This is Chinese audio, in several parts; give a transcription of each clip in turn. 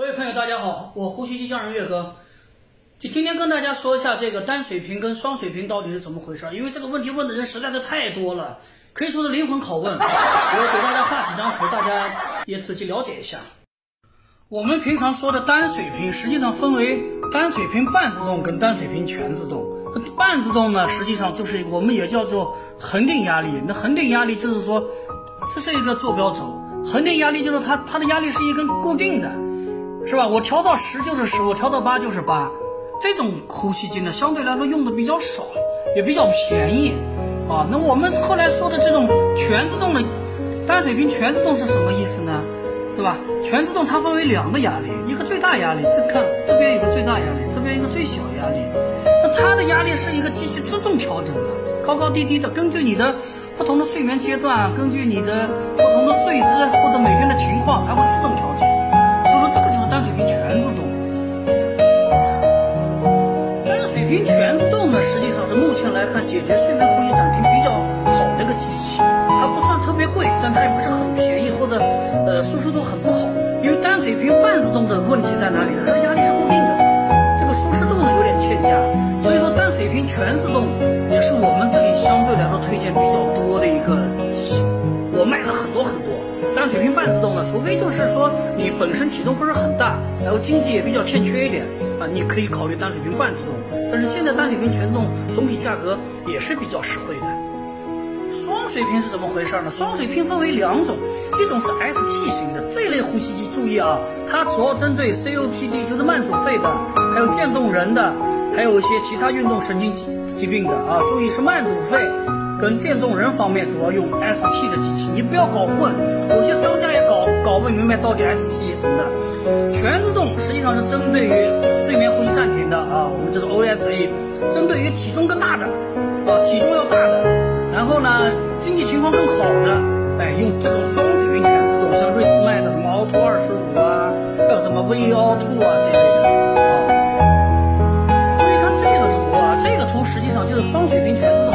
各位朋友，大家好，我呼吸机匠人岳哥，就今天跟大家说一下这个单水平跟双水平到底是怎么回事因为这个问题问的人实在是太多了，可以说是灵魂拷问。我给大家画几张图，大家也仔细了解一下。我们平常说的单水平，实际上分为单水平半自动跟单水平全自动。半自动呢，实际上就是我们也叫做恒定压力。那恒定压力就是说，这是一个坐标轴，恒定压力就是它它的压力是一根固定的。是吧？我调到十就是十，我调到八就是八。这种呼吸机呢，相对来说用的比较少，也比较便宜啊。那我们后来说的这种全自动的单水平全自动是什么意思呢？是吧？全自动它分为两个压力，一个最大压力，这看这边有个最大压力，这边一个最小压力。那它的压力是一个机器自动调整的，高高低低的，根据你的不同的睡眠阶段，根据你的不同的睡姿或者每天的情况，它会自动调整。平全自动，单水平全自动呢，实际上是目前来看解决睡眠呼吸暂停比较好的一个机器。它不算特别贵，但它也不是很便宜，或者呃舒适度很不好。因为单水平半自动的问题在哪里呢？单水平半自动的，除非就是说你本身体重不是很大，然后经济也比较欠缺一点啊，你可以考虑单水平半自动。但是现在单水平全自动总体价格也是比较实惠的。双水平是怎么回事呢？双水平分为两种，一种是 ST 型的这类呼吸机，注意啊，它主要针对 COPD，就是慢阻肺的，还有渐冻人的，还有一些其他运动神经疾疾病的啊，注意是慢阻肺。跟渐冻人方面主要用 ST 的机器，你不要搞混，有些商家也搞搞不明白到底 ST 什么的。全自动实际上是针对于睡眠呼吸暂停的啊，我们这种 OSA，针对于体重更大的啊，体重要大的，然后呢经济情况更好的，哎，用这种双水平全自动，像瑞思迈的什么 Auto 二十五啊，还有什么 V Auto 啊这类的啊。注意看这个图啊，这个图实际上就是双水平全自动，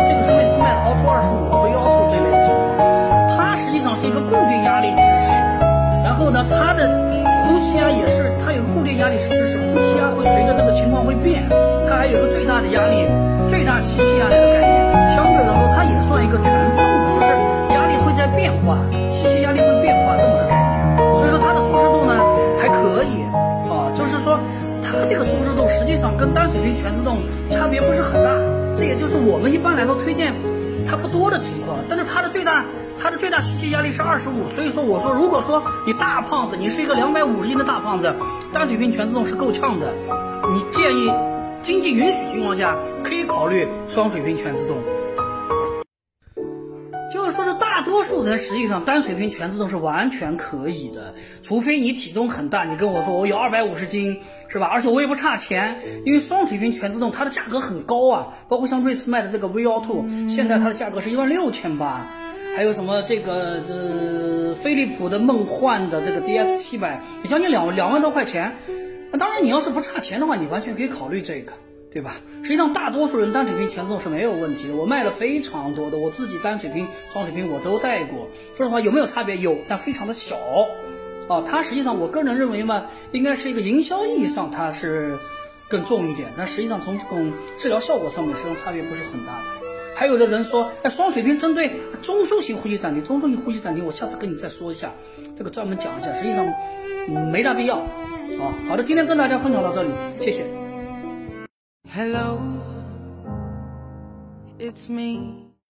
这个是瑞思迈。Auto 二十五和 V Auto 这类的情况，它实际上是一个固定压力支持，然后呢，它的呼吸压也是，它有个固定压力支持，呼吸压会随着这个情况会变，它还有个最大的压力，最大吸气压力的概念，相对来说它也算一个全自动的，就是压力会在变化，吸气压力会变化这么个概念，所以说它的舒适度呢还可以啊，就是说它这个舒适度实际上跟单水平全自动差别不是很大，这也就是我们一般来说推荐。它不多的情况，但是它的最大，它的最大吸气压力是二十五，所以说我说，如果说你大胖子，你是一个两百五十斤的大胖子，单水平全自动是够呛的，你建议经济允许情况下可以考虑双水平全自动。多数人实际上单水平全自动是完全可以的，除非你体重很大，你跟我说我有二百五十斤，是吧？而且我也不差钱，因为双水平全自动它的价格很高啊，包括像瑞思迈的这个 V Auto，现在它的价格是一万六千八，还有什么这个这飞利浦的梦幻的这个 DS 七百，也将近两两万多块钱。那当然你要是不差钱的话，你完全可以考虑这个。对吧？实际上，大多数人单水平全自动是没有问题的。我卖了非常多的，我自己单水平、双水平我都带过。说实话，有没有差别？有，但非常的小。啊，它实际上，我个人认为嘛，应该是一个营销意义上它是更重一点。但实际上，从这种治疗效果上面，实际上差别不是很大的。还有的人说，哎，双水平针对中枢型呼吸暂停，中枢型呼吸暂停，我下次跟你再说一下，这个专门讲一下。实际上，没大必要。啊，好的，今天跟大家分享到这里，谢谢。Hello, it's me.